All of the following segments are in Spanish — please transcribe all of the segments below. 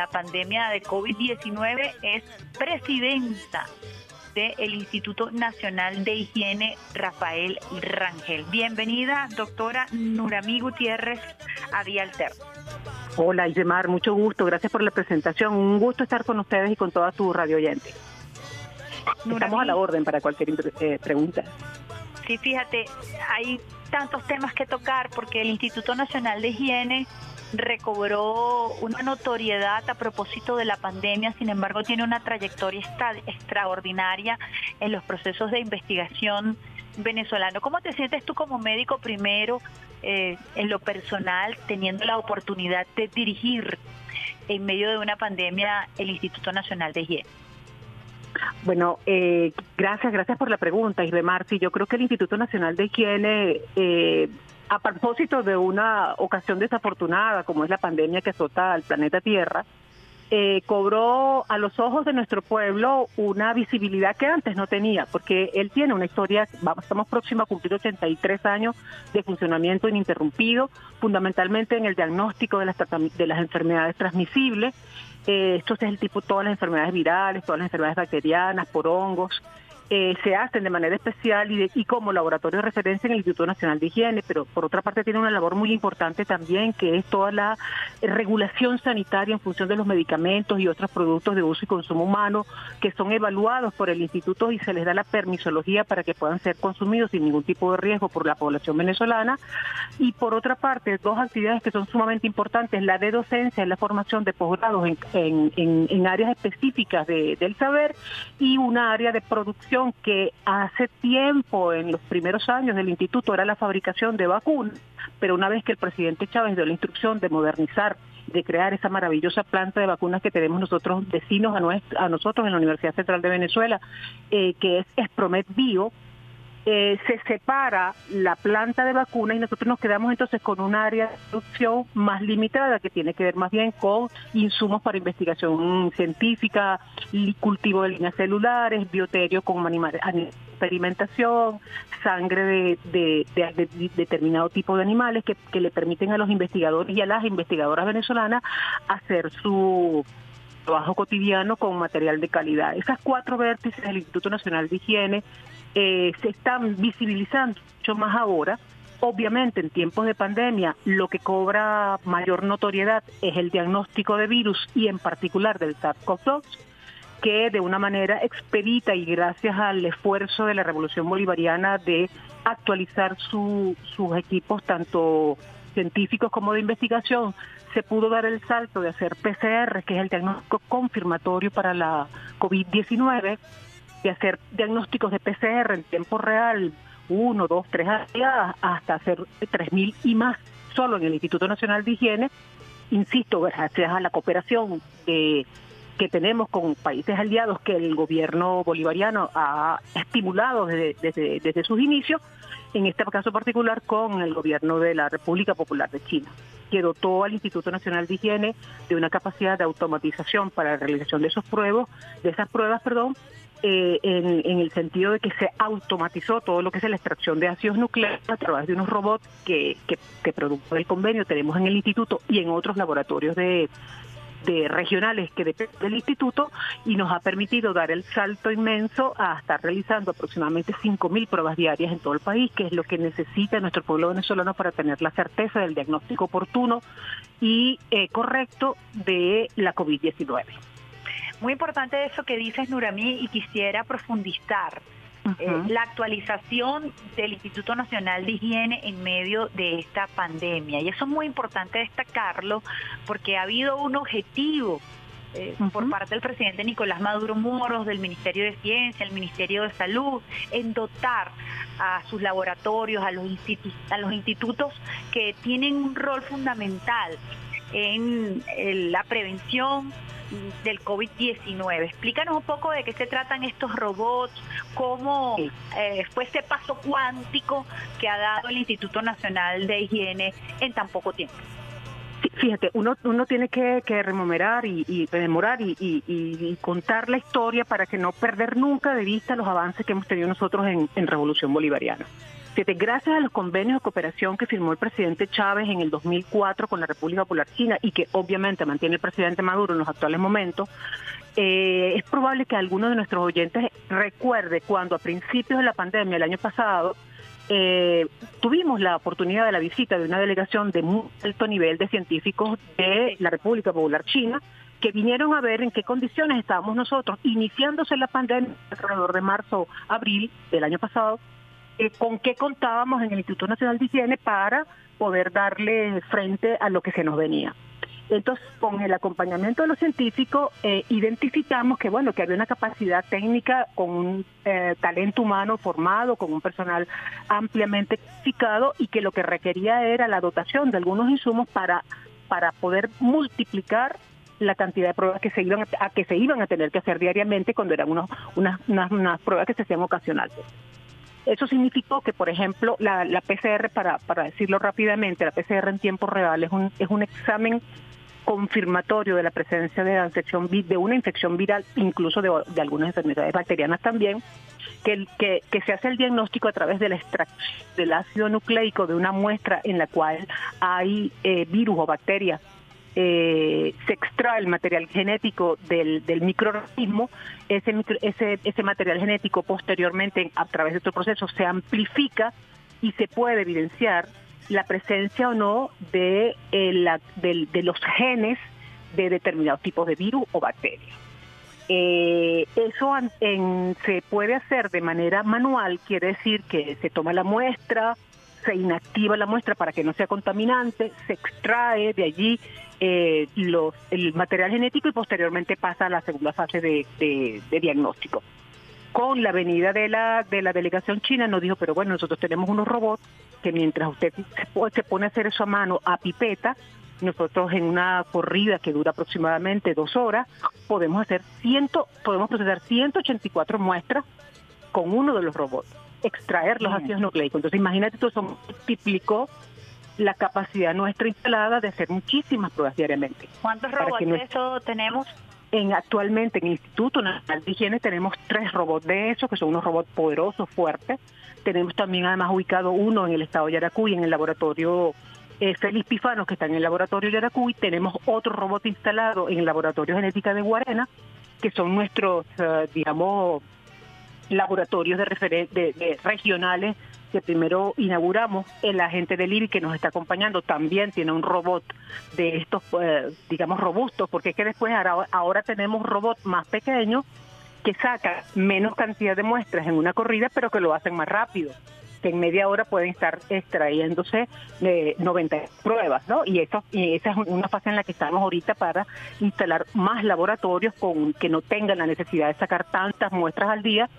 la pandemia de COVID-19 es presidenta del Instituto Nacional de Higiene Rafael Rangel. Bienvenida, doctora Nurami Gutiérrez, a Alterno. Hola, Isemar, mucho gusto. Gracias por la presentación. Un gusto estar con ustedes y con toda tu radio oyente. Estamos a la orden para cualquier eh, pregunta. Sí, fíjate, hay tantos temas que tocar porque el Instituto Nacional de Higiene recobró una notoriedad a propósito de la pandemia, sin embargo tiene una trayectoria extraordinaria en los procesos de investigación venezolano. ¿Cómo te sientes tú como médico primero eh, en lo personal, teniendo la oportunidad de dirigir en medio de una pandemia el Instituto Nacional de Higiene? Bueno, eh, gracias, gracias por la pregunta, Isbe Marci. Yo creo que el Instituto Nacional de Higiene, eh, a propósito de una ocasión desafortunada como es la pandemia que azota al planeta Tierra, eh, cobró a los ojos de nuestro pueblo una visibilidad que antes no tenía, porque él tiene una historia, estamos próximos a cumplir 83 años de funcionamiento ininterrumpido, fundamentalmente en el diagnóstico de las, de las enfermedades transmisibles. Eh, esto es el tipo todas las enfermedades virales, todas las enfermedades bacterianas, por hongos, eh, se hacen de manera especial y, y, como laboratorio de referencia en el Instituto Nacional de Higiene, pero por otra parte tiene una labor muy importante también que es toda la regulación sanitaria en función de los medicamentos y otros productos de uso y consumo humano que son evaluados por el instituto y se les da la permisología para que puedan ser consumidos sin ningún tipo de riesgo por la población venezolana. Y por otra parte, dos actividades que son sumamente importantes, la de docencia, la formación de posgrados en, en, áreas específicas del saber y una área de producción que hace tiempo, en los primeros años del instituto, era la fabricación de vacunas, pero una vez que el presidente Chávez dio la instrucción de modernizar, de crear esa maravillosa planta de vacunas que tenemos nosotros vecinos a, a nosotros en la Universidad Central de Venezuela, eh, que es Espromet Bio, eh, se separa la planta de vacuna y nosotros nos quedamos entonces con un área de producción más limitada que tiene que ver más bien con insumos para investigación científica, cultivo de líneas celulares, bioterio con animales, experimentación, sangre de, determinado tipo de animales que, que le permiten a los investigadores y a las investigadoras venezolanas hacer su trabajo cotidiano con material de calidad. Esas cuatro vértices del Instituto Nacional de Higiene eh, se están visibilizando mucho más ahora. Obviamente en tiempos de pandemia lo que cobra mayor notoriedad es el diagnóstico de virus y en particular del SARS-CoV-2 que de una manera expedita y gracias al esfuerzo de la Revolución Bolivariana de actualizar sus equipos, tanto científicos como de investigación, se pudo dar el salto de hacer PCR, que es el diagnóstico confirmatorio para la COVID-19, de hacer diagnósticos de PCR en tiempo real, uno, dos, tres días, hasta hacer tres mil y más solo en el Instituto Nacional de Higiene. Insisto, gracias a la cooperación que tenemos con países aliados que el gobierno bolivariano ha estimulado desde, desde, desde sus inicios, en este caso particular con el gobierno de la República Popular de China que dotó al Instituto Nacional de Higiene de una capacidad de automatización para la realización de esos pruebas, de esas pruebas, perdón, eh, en, el sentido de que se automatizó todo lo que es la extracción de ácidos nucleares a través de unos robots que, que, que del convenio tenemos en el instituto y en otros laboratorios de, de regionales que dependen del instituto y nos ha permitido dar el salto inmenso a estar realizando aproximadamente 5.000 pruebas diarias en todo el país, que es lo que necesita nuestro pueblo venezolano para tener la certeza del diagnóstico oportuno y eh, correcto de la COVID-19. Muy importante eso que dices, Nuramí, y quisiera profundizar. Eh, la actualización del Instituto Nacional de Higiene en medio de esta pandemia. Y eso es muy importante destacarlo porque ha habido un objetivo eh, por parte del presidente Nicolás Maduro Moros, del Ministerio de Ciencia, el Ministerio de Salud, en dotar a sus laboratorios, a los, a los institutos que tienen un rol fundamental en la prevención, del COVID-19. Explícanos un poco de qué se tratan estos robots, cómo eh, fue ese paso cuántico que ha dado el Instituto Nacional de Higiene en tan poco tiempo. Fíjate, uno, uno tiene que, rememorar y, y rememorar y, contar la historia para que no perder nunca de vista los avances que hemos tenido nosotros en, en Revolución Bolivariana. Gracias a los convenios de cooperación que firmó el presidente Chávez en el 2004 con la República Popular China y que obviamente mantiene el presidente Maduro en los actuales momentos, eh, es probable que alguno de nuestros oyentes recuerde cuando a principios de la pandemia el año pasado eh, tuvimos la oportunidad de la visita de una delegación de muy alto nivel de científicos de la República Popular China que vinieron a ver en qué condiciones estábamos nosotros, iniciándose la pandemia alrededor de marzo, abril del año pasado, eh, con qué contábamos en el Instituto Nacional de Higiene para poder darle frente a lo que se nos venía. Entonces, con el acompañamiento de los científicos, eh, identificamos que bueno, que había una capacidad técnica con un eh, talento humano formado, con un personal ampliamente calificado y que lo que requería era la dotación de algunos insumos para, para poder multiplicar la cantidad de pruebas que se iban a, que se iban a tener que hacer diariamente cuando eran unos, unas, unas, unas pruebas que se hacían ocasionalmente. Eso significó que, por ejemplo, la, PCR, para, para decirlo rápidamente, la PCR en tiempo real es un, es un examen confirmatorio de la presencia de, la infección, de una infección viral, incluso de, algunas enfermedades bacterianas también, que, que, que, se hace el diagnóstico a través del extracción del ácido nucleico de una muestra en la cual hay eh, virus o bacterias eh, se extrae el material genético del, del microorganismo, ese, ese, ese material genético posteriormente a través de otro proceso se amplifica y se puede evidenciar la presencia o no de, eh, de, los genes de determinados tipos de virus o bacterias. Eh, eso se puede hacer de manera manual, quiere decir que se toma la muestra, se inactiva la muestra para que no sea contaminante, se extrae de allí eh, los, el material genético y posteriormente pasa a la segunda fase de, diagnóstico. Con la venida de la, de la delegación china nos dijo, pero bueno, nosotros tenemos unos robots que mientras usted se, pone a hacer eso a mano a pipeta, nosotros en una corrida que dura aproximadamente dos horas, podemos hacer ciento, podemos procesar 184 muestras con uno de los robots, extraer los ácidos nucleicos. Entonces imagínate, tú eso multiplicó la capacidad nuestra instalada de hacer muchísimas pruebas diariamente. ¿Cuántos robots de eso tenemos? En, actualmente en el Instituto Nacional de Higiene tenemos tres robots de esos, que son unos robots poderosos, fuertes. Tenemos también además ubicado uno en el estado de Yaracuy, en el laboratorio eh, Félix Pifano, que está en el laboratorio Yaracuy. Tenemos otro robot instalado en el laboratorio genética de Guarena, que son nuestros, eh, digamos, laboratorios de, de regionales que primero inauguramos, el agente del IRI que nos está acompañando también tiene un robot de estos, eh, digamos, robustos, porque es que después ahora, ahora tenemos robots más pequeños que sacan menos cantidad de muestras en una corrida, pero que lo hacen más rápido que en media hora pueden estar extrayéndose eh, 90 pruebas, ¿no? Y, eso, y esa es una fase en la que estamos ahorita para instalar más laboratorios con que no tengan la necesidad de sacar tantas muestras al día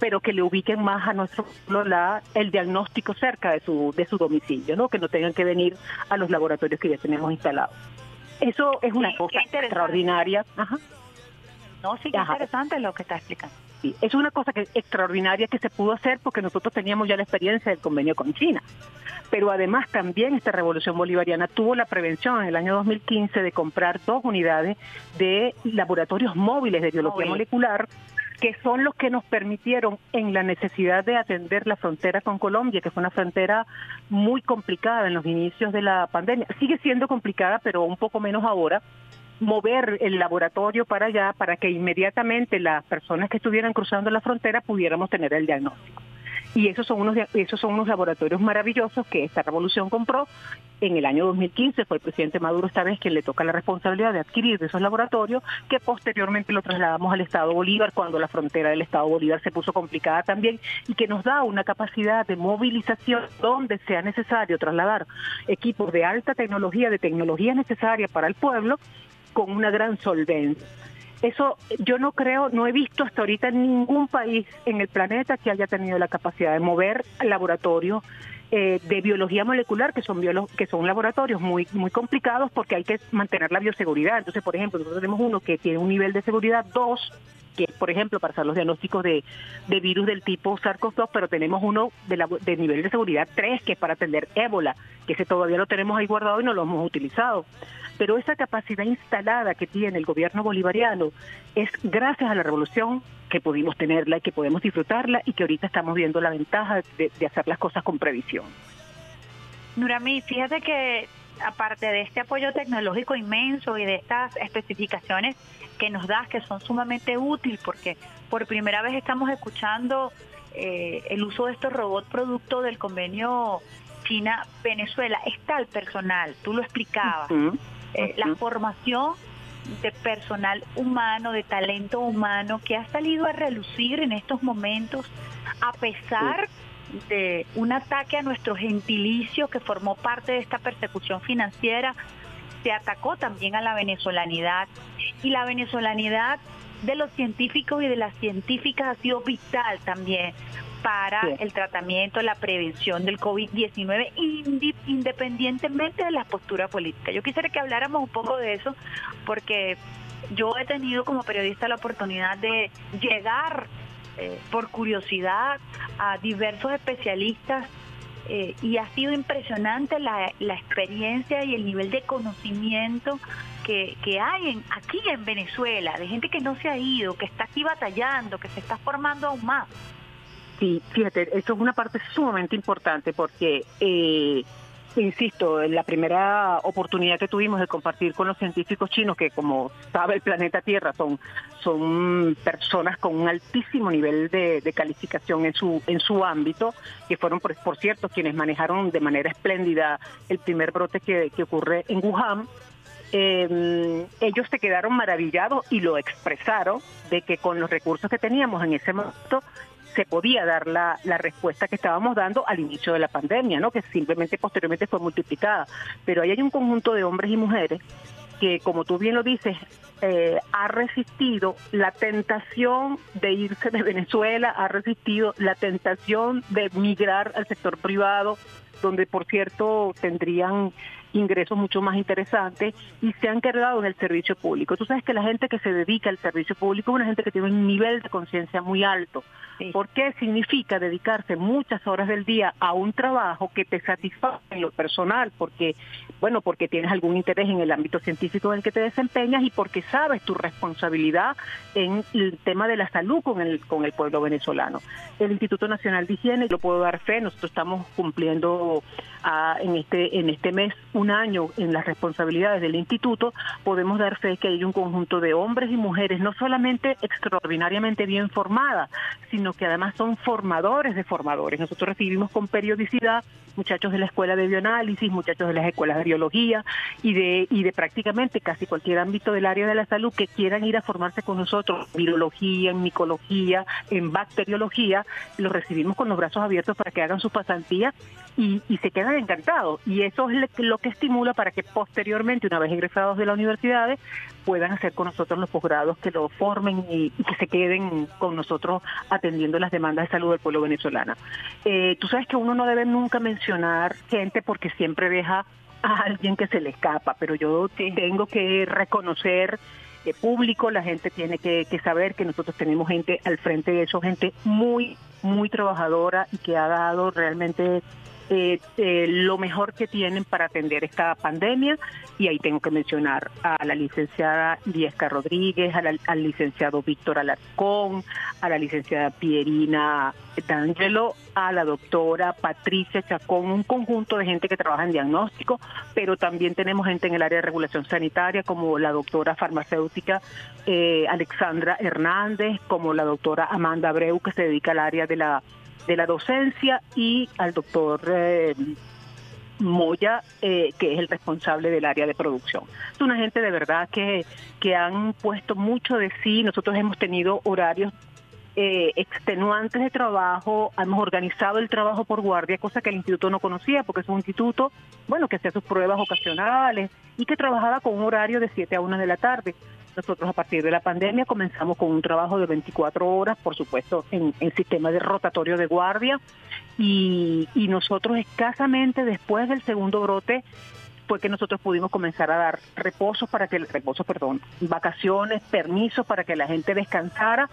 pero que le ubiquen más a nuestro la, el diagnóstico cerca de su, de su domicilio, ¿no? que no tengan que venir a los laboratorios que ya tenemos instalados. Eso es una cosa extraordinaria. Ajá. No, sí, qué interesante lo que está explicando. Sí, es una cosa que, extraordinaria que se pudo hacer porque nosotros teníamos ya la experiencia del convenio con China. Pero además también esta revolución bolivariana tuvo la prevención en el año 2015 de comprar dos unidades de laboratorios móviles de biología molecular que son los que nos permitieron en la necesidad de atender la frontera con Colombia, que fue una frontera muy complicada en los inicios de la pandemia. Sigue siendo complicada, pero un poco menos ahora mover el laboratorio para allá para que inmediatamente las personas que estuvieran cruzando la frontera pudiéramos tener el diagnóstico. Y esos son unos esos son unos laboratorios maravillosos que esta revolución compró en el año 2015 fue el presidente Maduro esta vez quien le toca la responsabilidad de adquirir de esos laboratorios que posteriormente lo trasladamos al Estado Bolívar cuando la frontera del Estado Bolívar se puso complicada también y que nos da una capacidad de movilización donde sea necesario trasladar equipos de alta tecnología, de tecnología necesaria para el pueblo con una gran solvencia. Eso yo no creo, no he visto hasta ahorita ningún país en el planeta que haya tenido la capacidad de mover laboratorios eh, de biología molecular, que son que son laboratorios muy muy complicados porque hay que mantener la bioseguridad. Entonces, por ejemplo, nosotros tenemos uno que tiene un nivel de seguridad 2, que es, por ejemplo, para hacer los diagnósticos de, de virus del tipo SARS-CoV-2, pero tenemos uno de, la, de nivel de seguridad 3, que es para atender ébola, que ese todavía lo tenemos ahí guardado y no lo hemos utilizado pero esa capacidad instalada que tiene el gobierno bolivariano es gracias a la revolución que pudimos tenerla y que podemos disfrutarla y que ahorita estamos viendo la ventaja de, hacer las cosas con previsión. Nurami, fíjate que aparte de este apoyo tecnológico inmenso y de estas especificaciones que nos das, que son sumamente útiles, porque por primera vez estamos escuchando eh, el uso de estos robots producto del convenio China-Venezuela, está el personal, tú lo explicabas, eh, la formación de personal humano, de talento humano que ha salido a relucir en estos momentos a pesar de un ataque a nuestro gentilicio que formó parte de esta persecución financiera, se atacó también a la venezolanidad. Y la venezolanidad de los científicos y de las científicas ha sido vital también para el tratamiento, la prevención del COVID-19, independientemente de la postura política. Yo quisiera que habláramos un poco de eso, porque yo he tenido como periodista la oportunidad de llegar eh, por curiosidad a diversos especialistas eh, y ha sido impresionante la, experiencia y el nivel de conocimiento que, que hay en, aquí en Venezuela, de gente que no se ha ido, que está aquí batallando, que se está formando aún más. Sí, fíjate, eso es una parte sumamente importante porque eh, Insisto, en la primera oportunidad que tuvimos de compartir con los científicos chinos, que como sabe el planeta Tierra son, son personas con un altísimo nivel de, calificación en su, en su ámbito, que fueron, por, por, cierto, quienes manejaron de manera espléndida el primer brote que, que ocurre en Wuhan, eh, ellos se quedaron maravillados y lo expresaron de que con los recursos que teníamos en ese momento se podía dar la, la, respuesta que estábamos dando al inicio de la pandemia, ¿no? que simplemente posteriormente fue multiplicada. Pero ahí hay un conjunto de hombres y mujeres que, como tú bien lo dices, eh, ha resistido la tentación de irse de Venezuela, ha resistido la tentación de migrar al sector privado, donde por cierto tendrían ingresos mucho más interesantes y se han quedado en el servicio público. Tú sabes que la gente que se dedica al servicio público es una gente que tiene un nivel de conciencia muy alto, porque significa dedicarse muchas horas del día a un trabajo que te satisface en lo personal, porque bueno, porque tienes algún interés en el ámbito científico en el que te desempeñas y porque sabes tu responsabilidad en el tema de la salud con el con el pueblo venezolano. El Instituto Nacional de Higiene, lo puedo dar fe, nosotros estamos cumpliendo ah, en este en este mes un año en las responsabilidades del instituto, podemos dar fe que hay un conjunto de hombres y mujeres no solamente extraordinariamente bien formadas, sino que además son formadores de formadores. Nosotros recibimos con periodicidad muchachos de la escuela de bioanálisis, muchachos de las escuelas de biología y de, y de prácticamente casi cualquier ámbito del área de la salud que quieran ir a formarse con nosotros en virología, en micología, en bacteriología, los recibimos con los brazos abiertos para que hagan su pasantía y, y se quedan encantados. Y eso es lo que estimula para que posteriormente, una vez egresados de las universidades, puedan hacer con nosotros los posgrados que lo formen y, que se queden con nosotros atendiendo las demandas de salud del pueblo venezolano. Eh, tú sabes que uno no debe nunca mencionar gente porque siempre deja a alguien que se le escapa, pero yo tengo que reconocer público, la gente tiene que, que, saber que nosotros tenemos gente al frente de eso, gente muy, muy trabajadora y que ha dado realmente eh, eh, lo mejor que tienen para atender esta pandemia. Y ahí tengo que mencionar a la licenciada Liesca Rodríguez, al licenciado Víctor Alarcón, a la licenciada Pierina D'Angelo, a la doctora Patricia Chacón, un conjunto de gente que trabaja en diagnóstico, pero también tenemos gente en el área de regulación sanitaria como la doctora farmacéutica eh, Alexandra Hernández, como la doctora Amanda Abreu que se dedica al área de la de la docencia y al doctor eh, Moya, eh, que es el responsable del área de producción. Es una gente de verdad que, que han puesto mucho de sí. Nosotros hemos tenido horarios eh, extenuantes de trabajo, hemos organizado el trabajo por guardia, cosa que el instituto no conocía, porque es un instituto, bueno, que hacía sus pruebas ocasionales y que trabajaba con un horario de 7 a 1 de la tarde. Nosotros a partir de la pandemia comenzamos con un trabajo de 24 horas, por supuesto, en, el sistema de rotatorio de guardia, y, y nosotros escasamente después del segundo brote fue que nosotros pudimos comenzar a dar reposos para que, reposo, perdón, vacaciones, permisos para que la gente descansara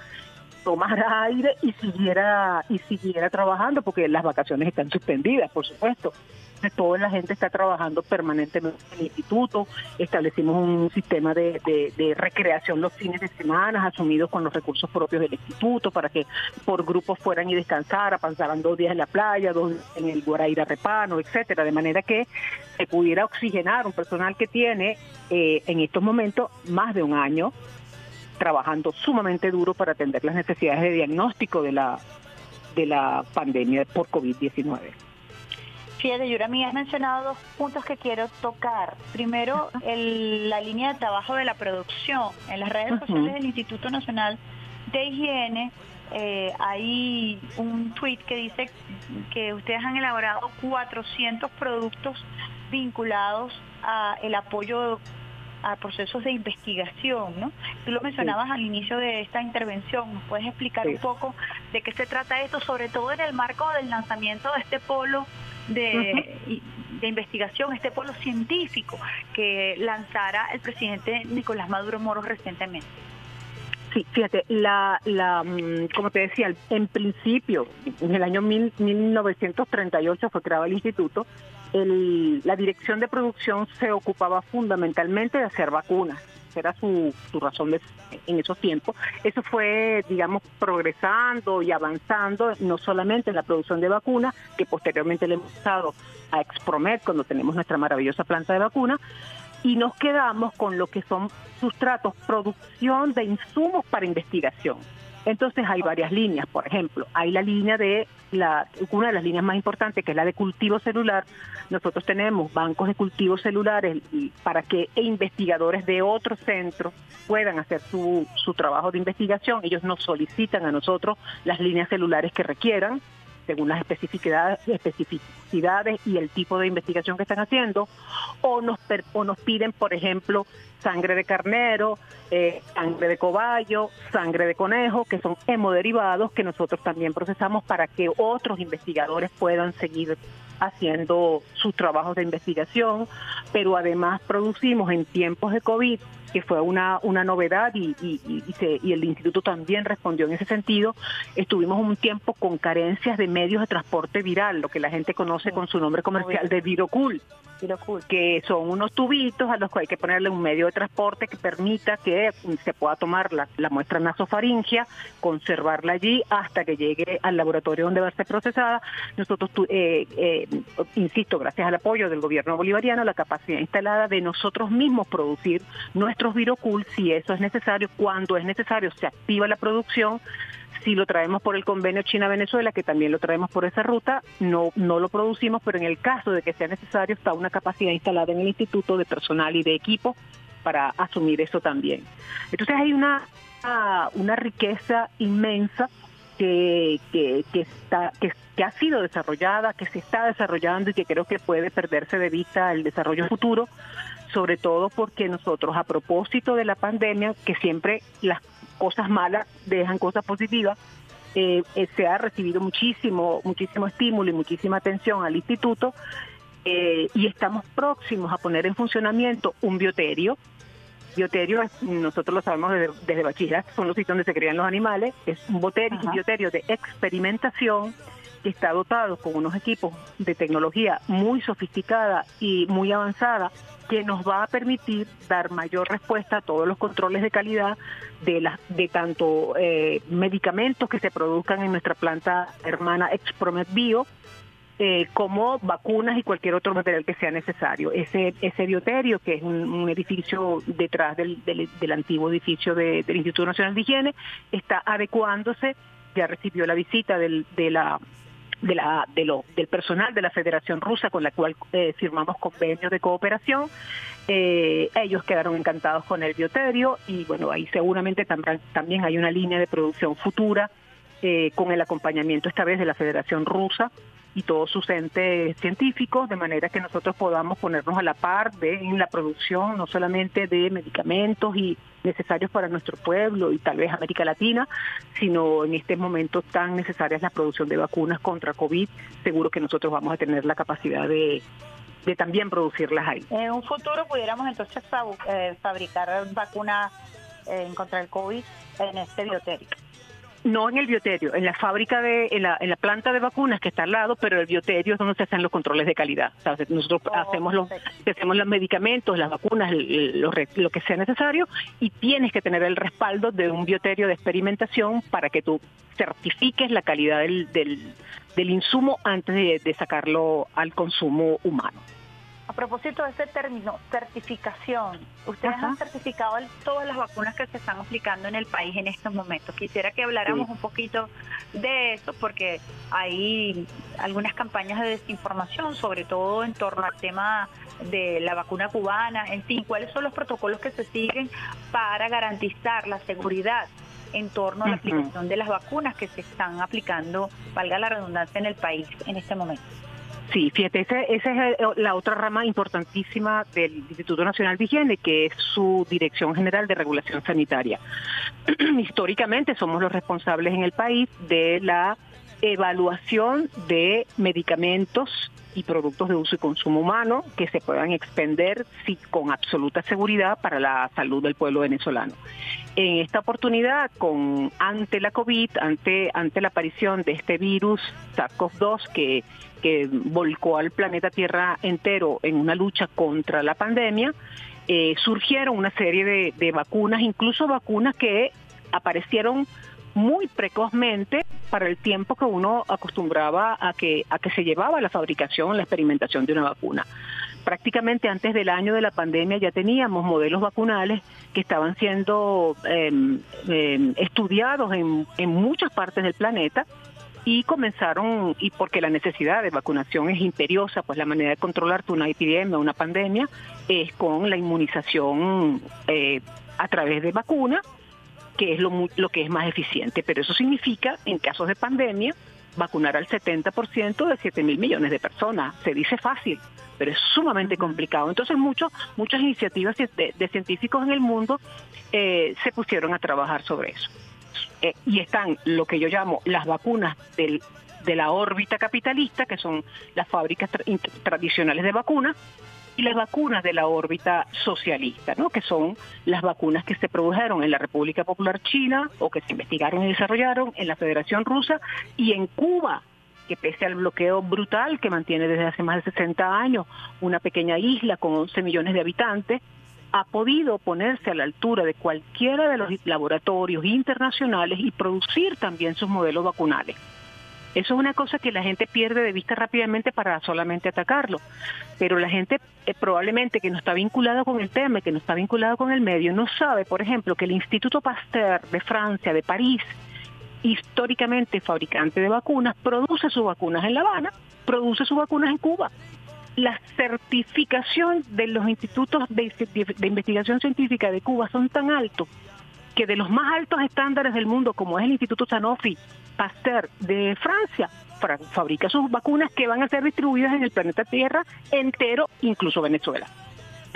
tomara aire y siguiera y siguiera trabajando porque las vacaciones están suspendidas, por supuesto. Toda la gente está trabajando permanentemente en el instituto, establecimos un sistema de, recreación los fines de semana, asumidos con los recursos propios del instituto, para que por grupos fueran y descansaran, pasaran dos días en la playa, dos en el Guaraíra Repano, etcétera, de manera que se pudiera oxigenar un personal que tiene eh, en estos momentos más de un año trabajando sumamente duro para atender las necesidades de diagnóstico de la de la pandemia por COVID-19. Fíjate, Yurami, has mencionado dos puntos que quiero tocar. Primero, la línea de trabajo de la producción. En las redes sociales del Instituto Nacional de Higiene eh, hay un tweet que dice que ustedes han elaborado 400 productos vinculados a el apoyo a procesos de investigación, ¿no? Tú lo mencionabas al inicio de esta intervención, ¿nos puedes explicar un poco de qué se trata esto, sobre todo en el marco del lanzamiento de este polo de, de investigación, este polo científico que lanzara el presidente Nicolás Maduro Moros recientemente? Sí, fíjate, la, la, mm, como te decía, en principio, en el año 1938 fue creado el instituto, la dirección de producción se ocupaba fundamentalmente de hacer vacunas era su, razón de, en esos tiempos. Eso fue, digamos, progresando y avanzando, no solamente en la producción de vacunas, que posteriormente le hemos dado a Expromet cuando tenemos nuestra maravillosa planta de vacunas, y nos quedamos con lo que son sustratos, producción de insumos para investigación. Entonces hay varias líneas, por ejemplo, hay la línea de la, una de las líneas más importantes que es la de cultivo celular. Nosotros tenemos bancos de cultivos celulares para que investigadores de otros centros puedan hacer su, su trabajo de investigación. Ellos nos solicitan a nosotros las líneas celulares que requieran según las especificidades, especificidades y el tipo de investigación que están haciendo, o nos, o nos piden, por ejemplo, sangre de carnero, eh, sangre de cobayo, sangre de conejo, que son hemoderivados que nosotros también procesamos para que otros investigadores puedan seguir haciendo sus trabajos de investigación, pero además producimos en tiempos de COVID que fue una, una novedad y, y, y, el instituto también respondió en ese sentido. Estuvimos un tiempo con carencias de medios de transporte viral, lo que la gente conoce con su nombre comercial de Virocul, que son unos tubitos a los que hay que ponerle un medio de transporte que permita que se pueda tomar la, muestra nasofaringia, conservarla allí hasta que llegue al laboratorio donde va a ser procesada. Nosotros, eh, eh, insisto, gracias al apoyo del gobierno bolivariano, la capacidad instalada de nosotros mismos producir nuestros Virocul, si eso es necesario, cuando es necesario, se activa la producción. Si lo traemos por el convenio China-Venezuela, que también lo traemos por esa ruta, no, no lo producimos, pero en el caso de que sea necesario, está una capacidad instalada en el instituto de personal y de equipo para asumir eso también. Entonces hay una, una riqueza inmensa que, que, está, que, que, ha sido desarrollada, que se está desarrollando y que creo que puede perderse de vista el desarrollo futuro, sobre todo porque nosotros a propósito de la pandemia, que siempre las cosas malas dejan cosas positivas, eh, eh, se ha recibido muchísimo, muchísimo estímulo y muchísima atención al instituto eh, y estamos próximos a poner en funcionamiento un bioterio. Bioterio, nosotros lo sabemos desde, desde bachillerato, son los sitios donde se crían los animales, es un, boterio, un bioterio de experimentación que está dotado con unos equipos de tecnología muy sofisticada y muy avanzada que nos va a permitir dar mayor respuesta a todos los controles de calidad de las de tanto eh, medicamentos que se produzcan en nuestra planta hermana Expromet Bio eh, como vacunas y cualquier otro material que sea necesario. Ese, bioterio, que es un, edificio detrás del, del, antiguo edificio del Instituto Nacional de Higiene, está adecuándose, ya recibió la visita del, de la de la, de del personal de la Federación Rusa con la cual eh, firmamos convenios de cooperación. Eh, ellos quedaron encantados con el bioterio y bueno, ahí seguramente también, también hay una línea de producción futura eh, con el acompañamiento esta vez de la Federación Rusa y todos sus entes científicos, de manera que nosotros podamos ponernos a la par de en la producción no solamente de medicamentos y necesarios para nuestro pueblo y tal vez América Latina, sino en este momento tan necesarias la producción de vacunas contra COVID, seguro que nosotros vamos a tener la capacidad de, de también producirlas ahí. En un futuro pudiéramos entonces eh, fabricar vacunas eh, contra el COVID en este biotérico. No en el bioterio, en la fábrica de, en la, en la planta de vacunas que está al lado, pero el bioterio es donde se hacen los controles de calidad. nosotros oh, hacemos los, hacemos los medicamentos, las vacunas, lo, lo, que sea necesario, y tienes que tener el respaldo de un bioterio de experimentación para que tú certifiques la calidad del, del, del insumo antes de sacarlo al consumo humano. A propósito de ese término, certificación, ustedes han certificado todas las vacunas que se están aplicando en el país en estos momentos. Quisiera que habláramos un poquito de eso porque hay algunas campañas de desinformación, sobre todo en torno al tema de la vacuna cubana, en fin, cuáles son los protocolos que se siguen para garantizar la seguridad en torno a la aplicación de las vacunas que se están aplicando, valga la redundancia, en el país en este momento. Sí, fíjate, esa, es la otra rama importantísima del Instituto Nacional de Higiene, que es su Dirección General de Regulación Sanitaria. Históricamente somos los responsables en el país de la evaluación de medicamentos y productos de uso y consumo humano que se puedan expender con absoluta seguridad para la salud del pueblo venezolano. En esta oportunidad, con ante la COVID, ante, ante la aparición de este virus SARS-CoV-2 que, que volcó al planeta Tierra entero en una lucha contra la pandemia, eh, surgieron una serie de, de vacunas, incluso vacunas que aparecieron muy precozmente para el tiempo que uno acostumbraba a que, a que se llevaba la fabricación, la experimentación de una vacuna. Prácticamente antes del año de la pandemia ya teníamos modelos vacunales que estaban siendo em, em, estudiados en, en muchas partes del planeta y comenzaron, y porque la necesidad de vacunación es imperiosa, pues la manera de controlar una epidemia, una pandemia, es con la inmunización eh, a través de vacunas que es lo, lo que es más eficiente. Pero eso significa, en casos de pandemia, vacunar al 70% de 7 mil millones de personas. Se dice fácil, pero es sumamente complicado. Entonces muchos, muchas iniciativas de, científicos en el mundo eh, se pusieron a trabajar sobre eso. Eh, y están lo que yo llamo las vacunas del, de la órbita capitalista, que son las fábricas tradicionales de vacunas, y las vacunas de la órbita socialista, ¿no? que son las vacunas que se produjeron en la República Popular China o que se investigaron y desarrollaron en la Federación Rusa y en Cuba, que pese al bloqueo brutal que mantiene desde hace más de 60 años una pequeña isla con 11 millones de habitantes, ha podido ponerse a la altura de cualquiera de los laboratorios internacionales y producir también sus modelos vacunales. Eso es una cosa que la gente pierde de vista rápidamente para solamente atacarlo. Pero la gente eh, probablemente que no está vinculada con el tema, que no está vinculada con el medio, no sabe, por ejemplo, que el Instituto Pasteur de Francia, de París, históricamente fabricante de vacunas, produce sus vacunas en La Habana, produce sus vacunas en Cuba. La certificación de los institutos de, de investigación científica de Cuba son tan altos que de los más altos estándares del mundo, como es el Instituto Sanofi Pasteur de Francia, fabrica sus vacunas que van a ser distribuidas en el planeta Tierra entero, incluso Venezuela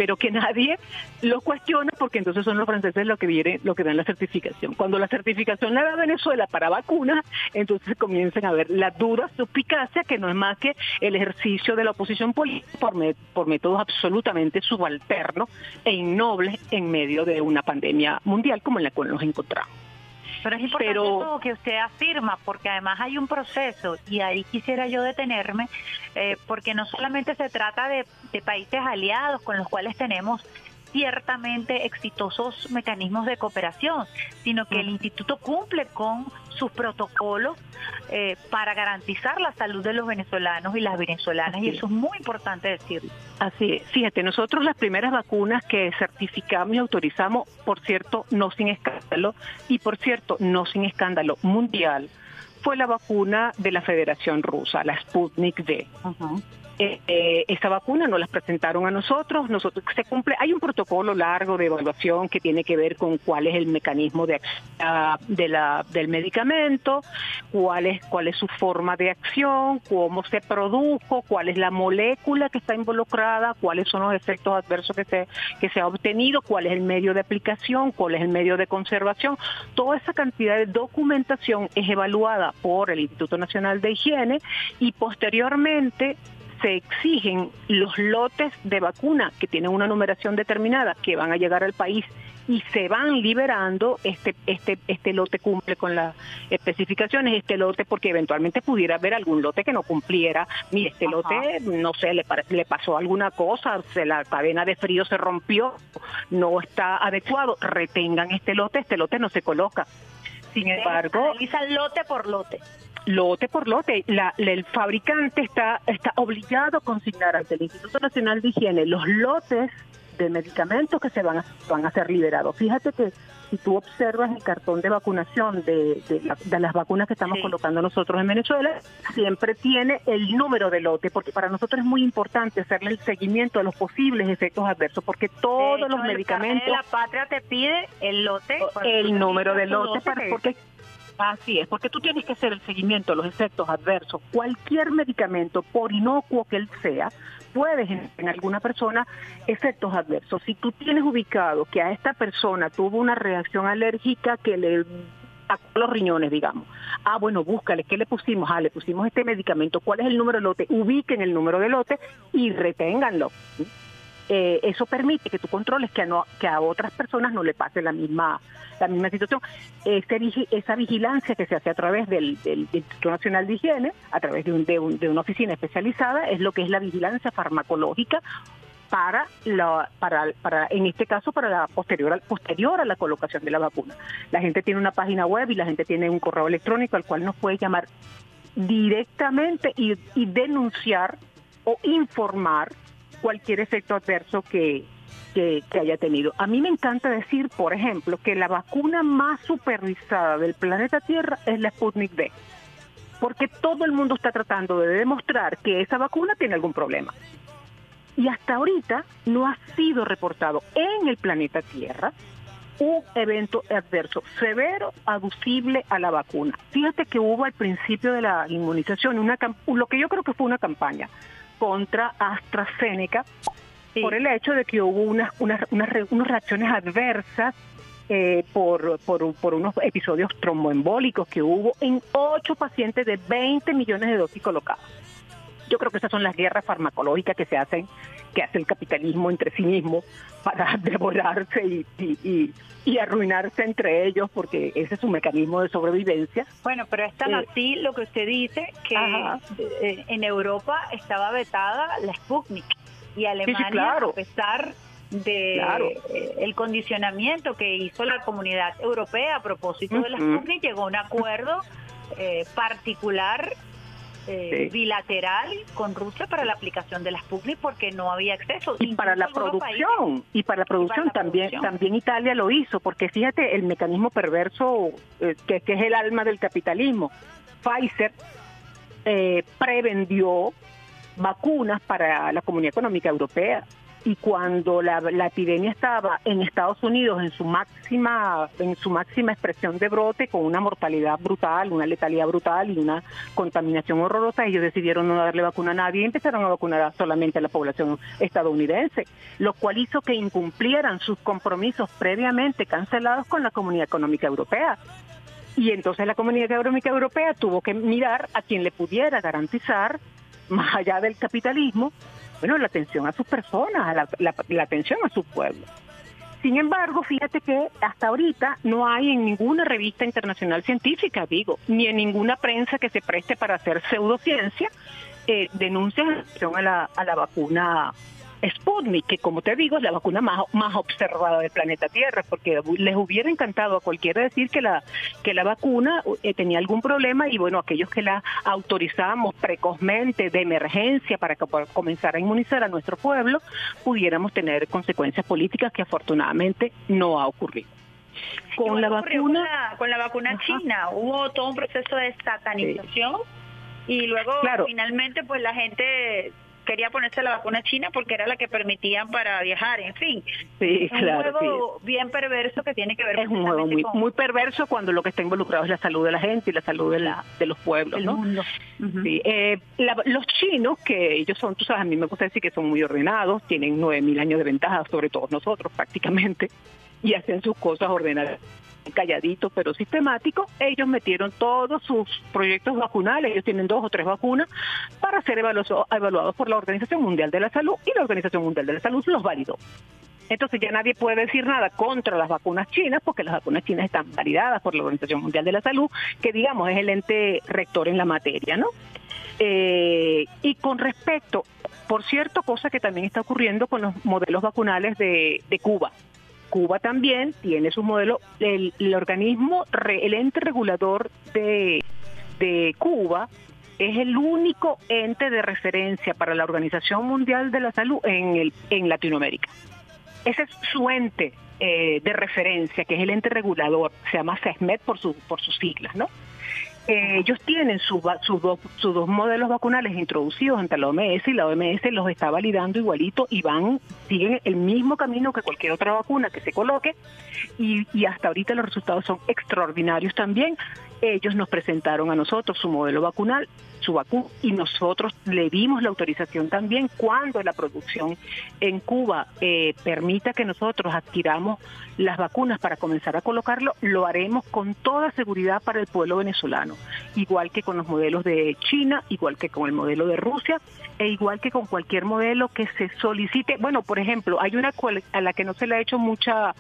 pero que nadie lo cuestiona porque entonces son los franceses los que vienen, lo que dan la certificación. Cuando la certificación la da Venezuela para vacunas, entonces comienzan a ver la dura suspicacia que no es más que el ejercicio de la oposición política por, por métodos absolutamente subalternos e innobles en medio de una pandemia mundial como en la cual nos encontramos. Pero es importante todo que usted afirma, porque además hay un proceso, y ahí quisiera yo detenerme, eh, porque no solamente se trata de, de países aliados con los cuales tenemos ciertamente exitosos mecanismos de cooperación, sino que el instituto cumple con sus protocolos eh, para garantizar la salud de los venezolanos y las venezolanas, y eso es muy importante decirlo. Así es. Fíjate, nosotros las primeras vacunas que certificamos y autorizamos, por cierto, no sin escándalo, y por cierto, no sin escándalo mundial, fue la vacuna de la Federación Rusa, la Sputnik V. Eh, esta vacuna nos las presentaron a nosotros, nosotros se cumple, hay un protocolo largo de evaluación que tiene que ver con cuál es el mecanismo de, de la, del medicamento, cuál es, cuál es su forma de acción, cómo se produjo, cuál es la molécula que está involucrada, cuáles son los efectos adversos que se, que se ha obtenido, cuál es el medio de aplicación, cuál es el medio de conservación. Toda esa cantidad de documentación es evaluada por el Instituto Nacional de Higiene y posteriormente se exigen los lotes de vacuna que tienen una numeración determinada que van a llegar al país y se van liberando, este, este, este lote cumple con las especificaciones, este lote, porque eventualmente pudiera haber algún lote que no cumpliera, mire, este lote, no sé, le, le pasó alguna cosa, se, la cadena de frío se rompió, no está adecuado, retengan este lote, este lote no se coloca. Sin embargo, analizan lote por lote lote por lote. La, el fabricante está, está obligado a consignar ante el Instituto Nacional de Higiene los lotes de medicamentos que se van a, van a ser liberados. Fíjate que si tú observas el cartón de vacunación de, de, las vacunas que estamos colocando nosotros en Venezuela, siempre tiene el número de lote, porque para nosotros es muy importante hacerle el seguimiento a los posibles efectos adversos, porque todos los medicamentos... la patria te pide el lote. El número de lote, para, porque Así es, porque tú tienes que hacer el seguimiento a los efectos adversos. Cualquier medicamento, por inocuo que él sea, puede en alguna persona efectos adversos. Si tú tienes ubicado que a esta persona tuvo una reacción alérgica que le los riñones, digamos. Ah, bueno, búscale, ¿qué le pusimos? Ah, le pusimos este medicamento, ¿cuál es el número de lote? Ubiquen el número de lote y reténganlo. Eh, eso permite que tú controles que a, no, que a otras personas no le pase la misma la misma situación. Este, esa vigilancia que se hace a través del, Instituto Nacional de Higiene, a través de, de, una oficina especializada, es lo que es la vigilancia farmacológica para la, para, para, en este caso, para la posterior, posterior a la colocación de la vacuna. La gente tiene una página web y la gente tiene un correo electrónico al cual nos puede llamar directamente y denunciar o informar cualquier efecto adverso que, que, haya tenido. A mí me encanta decir, por ejemplo, que la vacuna más supervisada del planeta Tierra es la Sputnik V, porque todo el mundo está tratando de demostrar que esa vacuna tiene algún problema. Y hasta ahorita no ha sido reportado en el planeta Tierra un evento adverso severo aducible a la vacuna. Fíjate que hubo al principio de la inmunización una lo que yo creo que fue una campaña contra AstraZeneca por el hecho de que hubo unas, unas, unas, reacciones adversas eh, por, por, por, unos episodios tromboembólicos que hubo en ocho pacientes de 20 millones de dosis colocadas. Yo creo que esas son las guerras farmacológicas que se hacen, que hace el capitalismo entre sí mismo para devorarse y, y, y, arruinarse entre ellos, porque ese es un mecanismo de sobrevivencia. Bueno, pero es tan eh, así lo que usted dice, que eh, en Europa estaba vetada la Sputnik y Alemania, a pesar de eh, el condicionamiento que hizo la comunidad europea a propósito de la Sputnik, llegó a un acuerdo particular eh, bilateral con Rusia para la aplicación de las Sputnik porque no había acceso. Y para la producción, y para la producción también también Italia lo hizo, porque fíjate el mecanismo perverso eh, que, es el alma del capitalismo. Pfizer eh, prevendió vacunas para la Comunidad Económica Europea y cuando la, epidemia estaba en Estados Unidos en su máxima en su máxima expresión de brote con una mortalidad brutal, una letalidad brutal y una contaminación horrorosa, ellos decidieron no darle vacuna a nadie y empezaron a vacunar solamente a la población estadounidense, lo cual hizo que incumplieran sus compromisos previamente cancelados con la Comunidad Económica Europea. Y entonces la Comunidad Económica Europea tuvo que mirar a quien le pudiera garantizar, más allá del capitalismo, bueno, la atención a sus personas, la, atención a su pueblo. Sin embargo, fíjate que hasta ahorita no hay en ninguna revista internacional científica, digo, ni en ninguna prensa que se preste para hacer pseudociencia, eh, denuncias a la, a la vacuna Sputnik, que como te digo es la vacuna más, más observada del planeta Tierra, porque les hubiera encantado a cualquiera decir que la, que la vacuna eh, tenía algún problema y bueno, aquellos que la autorizamos precozmente de emergencia para que comenzar a inmunizar a nuestro pueblo, pudiéramos tener consecuencias políticas que afortunadamente no ha ocurrido. Con la vacuna con la vacuna china. Hubo todo un proceso de satanización y luego finalmente pues la gente quería ponerse la vacuna china porque era la que permitían para viajar, en fin. Sí, es un juego bien perverso que tiene que ver es un juego muy, muy perverso cuando lo que está involucrado es la salud de la gente y la salud de, la, de los pueblos, ¿no? Mundo. sí. Eh, los chinos, que ellos son, tú sabes, a mí me gusta decir que son muy ordenados, tienen nueve mil años de ventaja sobre todos nosotros prácticamente y hacen sus cosas ordenadas calladito pero sistemático, ellos metieron todos sus proyectos vacunales, ellos tienen dos o tres vacunas para ser evaluados, evaluados por la Organización Mundial de la Salud y la Organización Mundial de la Salud los validó. Entonces ya nadie puede decir nada contra las vacunas chinas porque las vacunas chinas están validadas por la Organización Mundial de la Salud, que digamos es el ente rector en la materia, ¿no? Eh, y con respecto, por cierto, cosa que también está ocurriendo con los modelos vacunales de, Cuba. Cuba también tiene su modelo, el, organismo, el ente regulador de, de Cuba es el único ente de referencia para la Organización Mundial de la Salud en, el, en Latinoamérica. Ese es su ente eh, de referencia, que es el ente regulador, se llama SESMED por, su, por sus siglas, ¿no? Ellos tienen sus, sus, dos, dos modelos vacunales introducidos ante la OMS y la OMS los está validando igualito y van, siguen el mismo camino que cualquier otra vacuna que se coloque y, y hasta ahorita los resultados son extraordinarios también. Ellos nos presentaron a nosotros su modelo vacunal, su vacuna y nosotros le dimos la autorización también cuando la producción en Cuba eh, permita que nosotros adquiramos las vacunas para comenzar a colocarlo, lo haremos con toda seguridad para el pueblo venezolano, igual que con los modelos de China, igual que con el modelo de Rusia e igual que con cualquier modelo que se solicite. Bueno, por ejemplo, hay una a la que no se le ha hecho mucha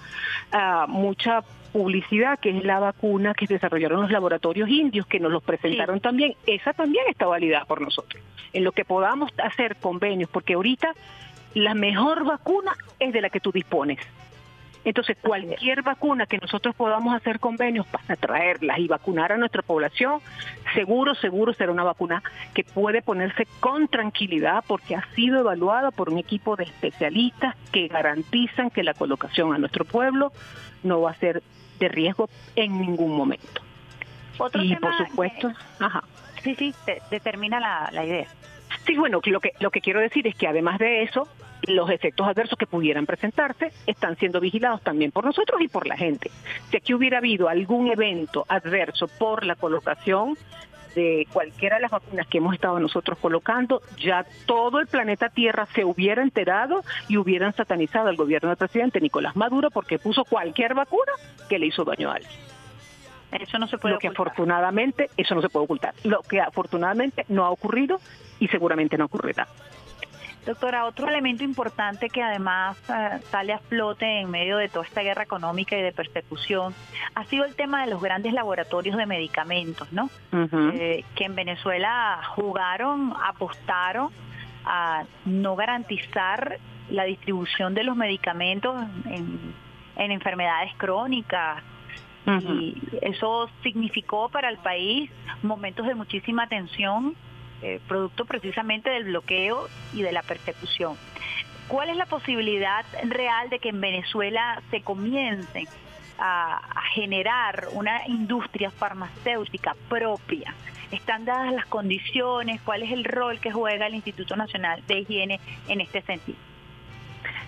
uh, mucha publicidad, que es la vacuna que desarrollaron los laboratorios indios, que nos los presentaron también, esa también está validada por nosotros. En lo que podamos hacer convenios, porque ahorita la mejor vacuna es de la que tú dispones. Entonces, cualquier vacuna que nosotros podamos hacer convenios para traerlas y vacunar a nuestra población, seguro, seguro será una vacuna que puede ponerse con tranquilidad porque ha sido evaluada por un equipo de especialistas que garantizan que la colocación a nuestro pueblo no va a ser de riesgo en ningún momento. y por supuesto, ajá. Sí, sí, determina la, la idea. Sí, bueno, lo que, lo que quiero decir es que además de eso, los efectos adversos que pudieran presentarse están siendo vigilados también por nosotros y por la gente. Si aquí hubiera habido algún evento adverso por la colocación de cualquiera de las vacunas que hemos estado nosotros colocando, ya todo el planeta Tierra se hubiera enterado y hubieran satanizado al gobierno del presidente Nicolás Maduro porque puso cualquier vacuna que le hizo daño a alguien. Eso no se puede Lo que afortunadamente, eso no se puede ocultar. Lo que afortunadamente no ha ocurrido y seguramente no ocurrirá. Doctora, otro elemento importante que además eh, sale a flote en medio de toda esta guerra económica y de persecución ha sido el tema de los grandes laboratorios de medicamentos, ¿no? Eh, que en Venezuela jugaron, apostaron a no garantizar la distribución de los medicamentos en, enfermedades crónicas, Y eso significó para el país momentos de muchísima tensión eh, producto precisamente del bloqueo y de la persecución. ¿Cuál es la posibilidad real de que en Venezuela se comience a, generar una industria farmacéutica propia? ¿Están dadas las condiciones? ¿Cuál es el rol que juega el Instituto Nacional de Higiene en este sentido?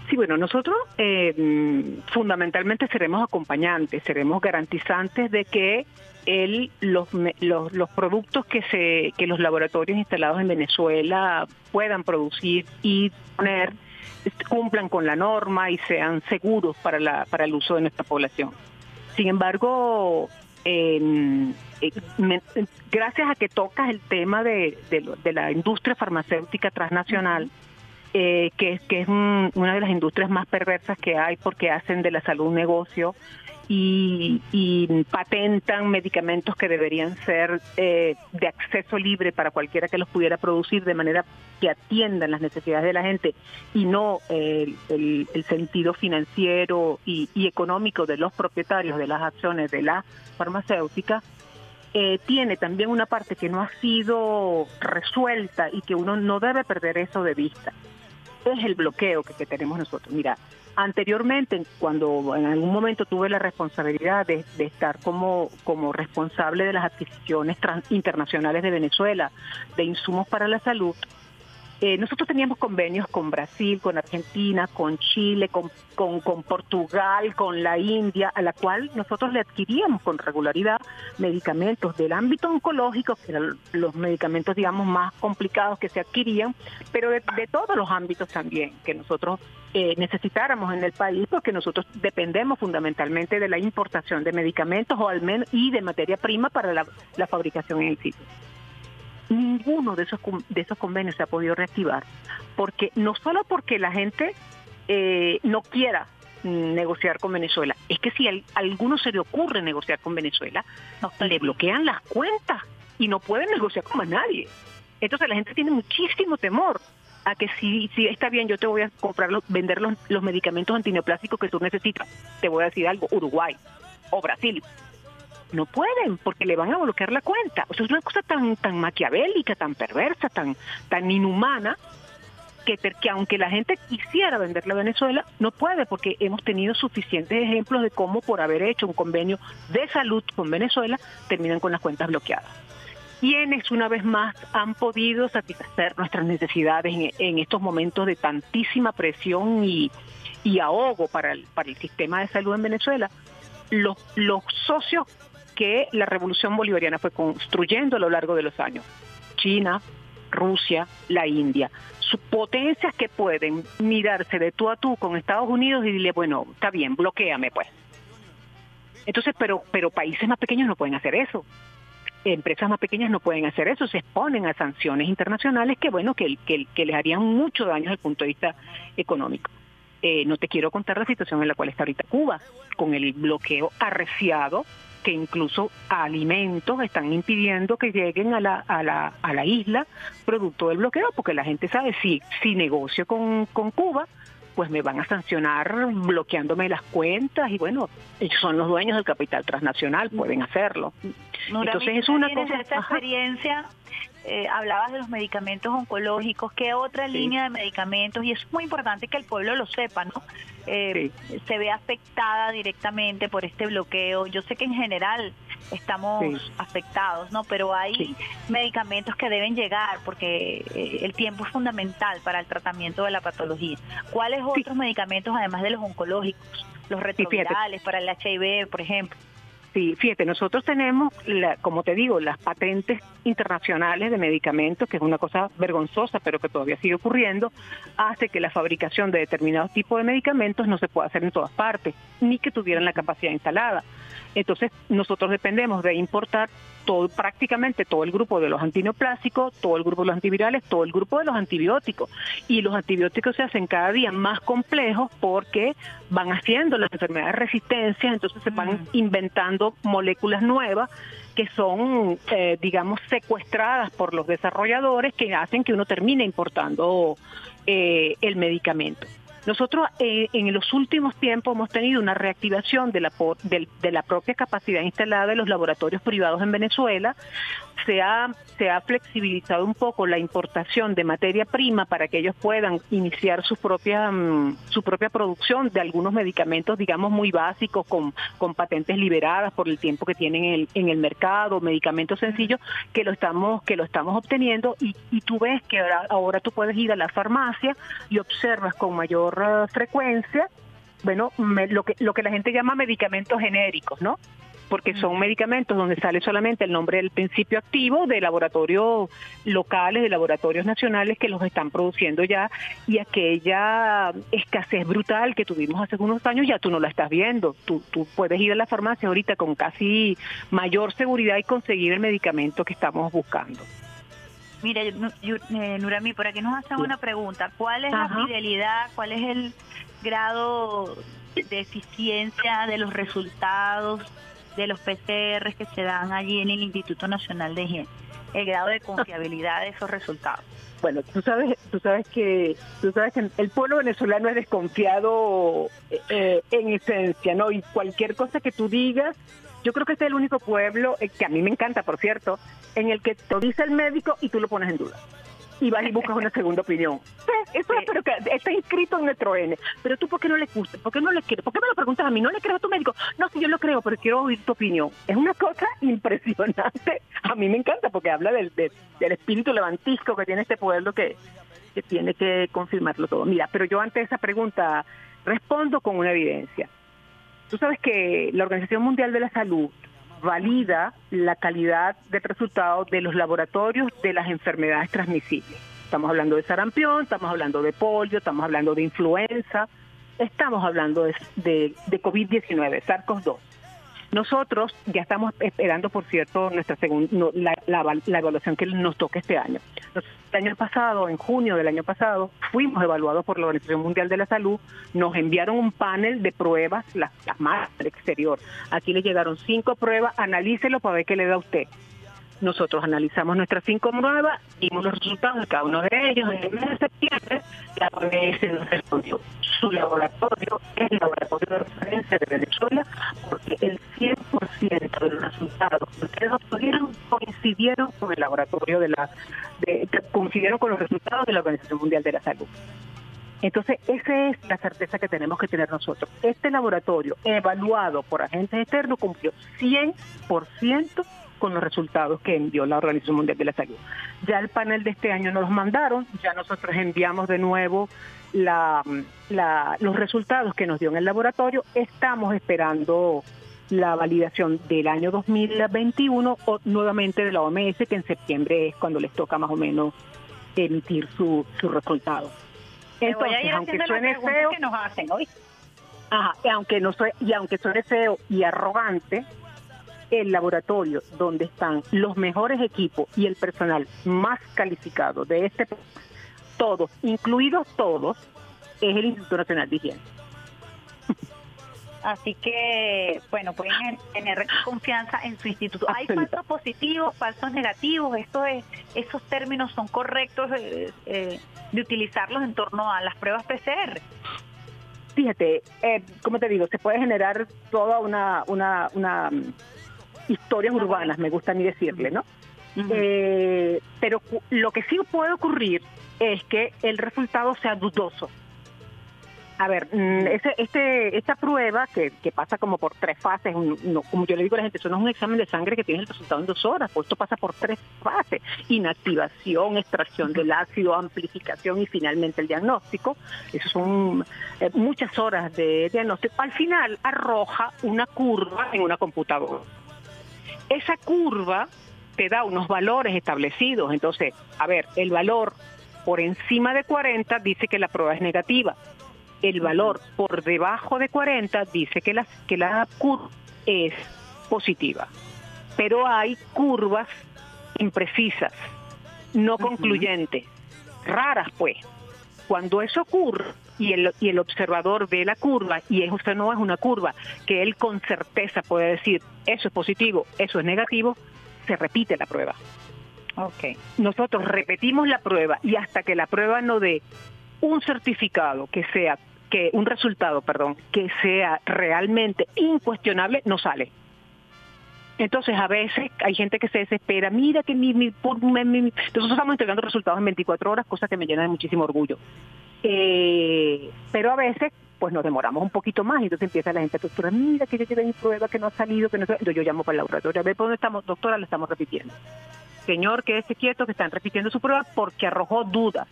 Sí, bueno, nosotros eh, fundamentalmente seremos acompañantes, seremos garantizantes de que el, los, los, los, productos que, se, que los laboratorios instalados en Venezuela puedan producir y poner cumplan con la norma y sean seguros para, la, para el uso de nuestra población. Sin embargo, eh, gracias a que tocas el tema de, de, la industria farmacéutica transnacional, eh, que, que es una de las industrias más perversas que hay porque hacen de la salud un negocio, y, patentan medicamentos que deberían ser eh, de acceso libre para cualquiera que los pudiera producir de manera que atiendan las necesidades de la gente y no el, sentido financiero y, económico de los propietarios de las acciones de la farmacéutica, eh, tiene también una parte que no ha sido resuelta y que uno no debe perder eso de vista. Es el bloqueo que, tenemos nosotros. Mira, Anteriormente, cuando en algún momento tuve la responsabilidad de, estar como, como responsable de las adquisiciones internacionales de Venezuela de insumos para la salud, eh, nosotros teníamos convenios con Brasil, con Argentina, con Chile, con, Portugal, con la India, a la cual nosotros le adquiríamos con regularidad medicamentos del ámbito oncológico, que eran los medicamentos, digamos, más complicados que se adquirían, pero de, todos los ámbitos también que nosotros eh, necesitáramos en el país, porque nosotros dependemos fundamentalmente de la importación de medicamentos o al menos y de materia prima para la fabricación en el sitio ninguno de esos, de esos convenios se ha podido reactivar, porque no solo porque la gente eh, no quiera negociar con Venezuela. Es que si a alguno se le ocurre negociar con Venezuela, le bloquean las cuentas y no pueden negociar con más nadie. Entonces la gente tiene muchísimo temor a que si, si está bien, yo te voy a comprar, los, vender los, los medicamentos antineoplásicos que tú necesitas. Te voy a decir algo, Uruguay o Brasil. No pueden porque le van a bloquear la cuenta. O sea, es una cosa tan, tan maquiavélica, tan perversa, tan, tan inhumana, que, que aunque la gente quisiera venderle a Venezuela, no puede porque hemos tenido suficientes ejemplos de cómo por haber hecho un convenio de salud con Venezuela terminan con las cuentas bloqueadas. ¿Quiénes una vez más han podido satisfacer nuestras necesidades en, estos momentos de tantísima presión y, ahogo para el, para el sistema de salud en Venezuela? Los, los socios que la revolución bolivariana fue construyendo a lo largo de los años. China, Rusia, la India. Sus potencias que pueden mirarse de tú a tú con Estados Unidos y decirle, bueno, está bien, bloqueame pues. Entonces, pero, pero países más pequeños no pueden hacer eso. Empresas más pequeñas no pueden hacer eso, se exponen a sanciones internacionales que, bueno, que, que, que les harían mucho daño desde el punto de vista económico. Eh, no te quiero contar la situación en la cual está ahorita Cuba, con el bloqueo arreciado que incluso alimentos están impidiendo que lleguen a la, a la, a la isla producto del bloqueo, porque la gente sabe, si, si negocio con, con Cuba, pues me van a sancionar bloqueándome las cuentas y bueno, ellos son los dueños del capital transnacional, pueden hacerlo. Entonces es una cosa... Esta experiencia eh, hablabas de los medicamentos oncológicos, ¿qué otra línea de medicamentos? Y es muy importante que el pueblo lo sepa, ¿no? Eh, se ve afectada directamente por este bloqueo. Yo sé que en general estamos afectados, ¿no? Pero hay medicamentos que deben llegar porque eh, el tiempo es fundamental para el tratamiento de la patología. ¿Cuáles otros medicamentos, además de los oncológicos, los retrovirales para el HIV, por ejemplo? Sí, fíjate, nosotros tenemos, como te digo, las patentes internacionales de medicamentos, que es una cosa vergonzosa, pero que todavía sigue ocurriendo, hace que la fabricación de determinados tipos de medicamentos no se pueda hacer en todas partes, ni que tuvieran la capacidad instalada. Entonces, nosotros dependemos de importar todo, prácticamente todo el grupo de los antineoplásicos, todo el grupo de los antivirales, todo el grupo de los antibióticos. Y los antibióticos se hacen cada día más complejos porque van haciendo las enfermedades de resistencia, entonces se van inventando moléculas nuevas que son, eh, digamos, secuestradas por los desarrolladores que hacen que uno termine importando eh, el medicamento. Nosotros eh, en los últimos tiempos hemos tenido una reactivación de la, de, la propia capacidad instalada de los laboratorios privados en Venezuela. Se ha, flexibilizado un poco la importación de materia prima para que ellos puedan iniciar su propia, mm, su propia producción de algunos medicamentos, digamos, muy básicos, con, con patentes liberadas por el tiempo que tienen en el, en el mercado, medicamentos sencillos, que lo estamos, que lo estamos obteniendo y, y tú ves que ahora, ahora tú puedes ir a la farmacia y observas con mayor frecuencia, bueno, lo, que, lo que la gente llama medicamentos genéricos, ¿no? Porque son medicamentos donde sale solamente el nombre del principio activo de laboratorios locales, de laboratorios nacionales que los están produciendo ya y aquella escasez brutal que tuvimos hace unos años ya tú no la estás viendo. Tú, tú puedes ir a la farmacia ahorita con casi mayor seguridad y conseguir el medicamento que estamos buscando. Mira, eh, Nurami, por aquí nos hacen una pregunta. ¿Cuál es la fidelidad, cuál es el grado de eficiencia de los resultados de los PCR que se dan allí en el Instituto Nacional de Higiene? El grado de confiabilidad de esos resultados. Bueno, tú sabes, tú sabes que, tú sabes que el pueblo venezolano es desconfiado eh, en esencia, ¿no? Y cualquier cosa que tú digas yo creo que este es el único pueblo, eh, que a mí me encanta, por cierto, en el que te dice el médico y tú lo pones en duda. Y vas y buscas una segunda opinión. Eso es, pero que está inscrito en nuestro N. Pero tú, ¿por qué no le gusta? ¿Por qué no le quieres? ¿Por qué me lo preguntas a mí? ¿No le crees a tu médico? No, sí, yo lo creo, pero quiero oír tu opinión. Es una cosa impresionante. A mí me encanta porque habla del, del, espíritu levantisco que tiene este pueblo que, que tiene que confirmarlo todo. Mira, pero yo ante esa pregunta respondo con una evidencia. Tú sabes que la Organización Mundial de la Salud valida la calidad del resultado de los laboratorios de las enfermedades transmisibles. Estamos hablando de sarampión, estamos hablando de polio, estamos hablando de influenza, estamos hablando de, de, COVID-19, SARS-CoV-2. Nosotros ya estamos esperando, por cierto, nuestra segunda la, la, evaluación que nos toca este año. el año pasado, en junio del año pasado, fuimos evaluados por la Organización Mundial de la Salud, nos enviaron un panel de pruebas, las, las más del exterior. Aquí le llegaron cinco pruebas, analícelo para ver qué le da a usted. Nosotros analizamos nuestras cinco pruebas, vimos los resultados de cada uno de ellos. En el mes de septiembre, la OMS nos respondió. Su laboratorio es el laboratorio de referencia de Venezuela porque el 100% de los resultados que ustedes obtuvieron coincidieron con el laboratorio de la, coincidieron con los resultados de la Organización Mundial de la Salud. Entonces, esa es la certeza que tenemos que tener nosotros. Este laboratorio, evaluado por agentes externos, cumplió 100% con los resultados que envió la Organización Mundial de la Salud. Ya el panel de este año nos los mandaron, ya nosotros enviamos de nuevo los resultados que nos dio en el laboratorio. Estamos esperando la validación del año 2021 o nuevamente de la OMS, que en septiembre es cuando les toca más o menos emitir su, su resultado. Entonces, aunque suene feo, que nos hacen hoy. Ajá, aunque no y aunque suene feo y arrogante, el laboratorio donde están los mejores equipos y el personal más calificado de este país, todos, incluidos todos, es el Instituto Nacional de Higiene. Así que, bueno, pueden tener confianza en su instituto. ¿Hay falsos positivos, falsos negativos? Esto es, ¿Esos términos son correctos eh, eh, de utilizarlos en torno a las pruebas PCR? Fíjate, eh, como te digo, se puede generar toda una, una, una historias urbanas, me gusta a mí decirle, ¿no? Eh, pero lo que sí puede ocurrir es que el resultado sea dudoso. A ver, mm, ese, este, esta prueba que, pasa como por tres fases, como yo le digo a la gente, eso no es un examen de sangre que tiene el resultado en dos horas, pues esto pasa por tres fases, inactivación, extracción del ácido, amplificación y finalmente el diagnóstico. Eso son eh, muchas horas de diagnóstico. Al final arroja una curva en una computadora esa curva te da unos valores establecidos. Entonces, a ver, el valor por encima de 40 dice que la prueba es negativa. El valor por debajo de 40 dice que la, que la curva es positiva. Pero hay curvas imprecisas, no concluyentes, raras pues. Cuando eso ocurre, y el, y el observador ve la curva y eso no es una curva que él con certeza puede decir eso es positivo, eso es negativo, se repite la prueba. Okay. Nosotros repetimos la prueba y hasta que la prueba no dé un certificado que sea que un resultado, perdón, que sea realmente incuestionable, no sale. Entonces, a veces hay gente que se desespera, mira que mi, mi, nosotros estamos entregando resultados en 24 horas, cosa que me llena de muchísimo orgullo. Eh, pero a veces pues nos demoramos un poquito más y entonces empieza la gente, doctora, mira que yo llevé mi prueba que no ha salido, que no Entonces yo llamo para el laboratorio, a ver por dónde estamos, doctora, la estamos repitiendo. Señor, quédese quieto, que están repitiendo su prueba porque arrojó dudas.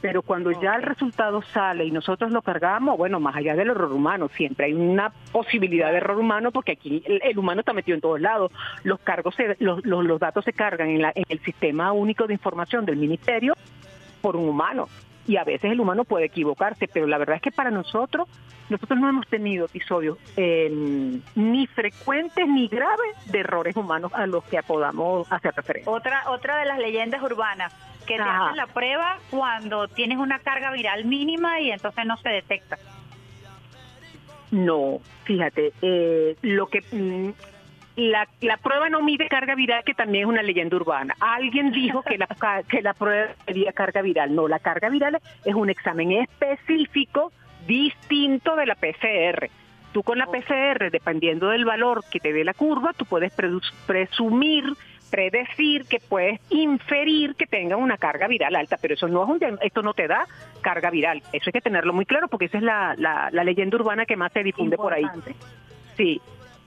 Pero cuando ya el resultado sale y nosotros lo cargamos, bueno, más allá del error humano, siempre hay una posibilidad de error humano porque aquí el, humano está metido en todos lados. Los cargos, los, los, datos se cargan en, la, en el sistema único de información del ministerio por un humano y a veces el humano puede equivocarse, pero la verdad es que para nosotros, nosotros no hemos tenido episodios em, ni frecuentes ni graves de errores humanos a los que podamos hacer referencia. Otra, otra de las leyendas urbanas, que te hacen la prueba cuando tienes una carga viral mínima y entonces no se detecta. No, fíjate, eh, lo que mm, la, la prueba no mide carga viral, que también es una leyenda urbana. Alguien dijo que la, que la prueba medía carga viral. No, la carga viral es un examen específico distinto de la PCR. Tú con la PCR, dependiendo del valor que te dé la curva, tú puedes presumir, predecir que puedes inferir que tenga una carga viral alta, pero eso no es un, esto no te da carga viral. Eso hay que tenerlo muy claro porque esa es la, la, leyenda urbana que más se difunde por ahí. Sí,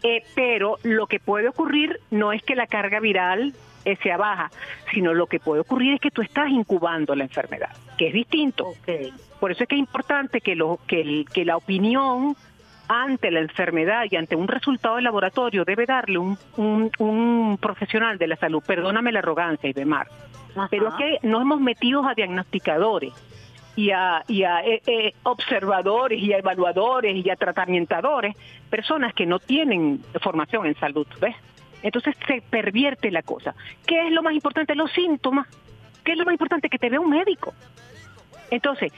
eh, pero lo que puede ocurrir no es que la carga viral eh, sea baja, sino lo que puede ocurrir es que tú estás incubando la enfermedad, que es distinto. Por eso es que es importante que, lo, que, que la opinión ante la enfermedad y ante un resultado de laboratorio debe darle un, un, profesional de la salud. Perdóname la arrogancia, Ibemar, pero es que nos hemos metido a diagnosticadores y a, y a eh, eh, observadores y a evaluadores y a tratamientadores, personas que no tienen formación en salud, ¿ves? Entonces se pervierte la cosa. ¿Qué es lo más importante? Los síntomas. ¿Qué es lo más importante? Que te vea un médico. Entonces,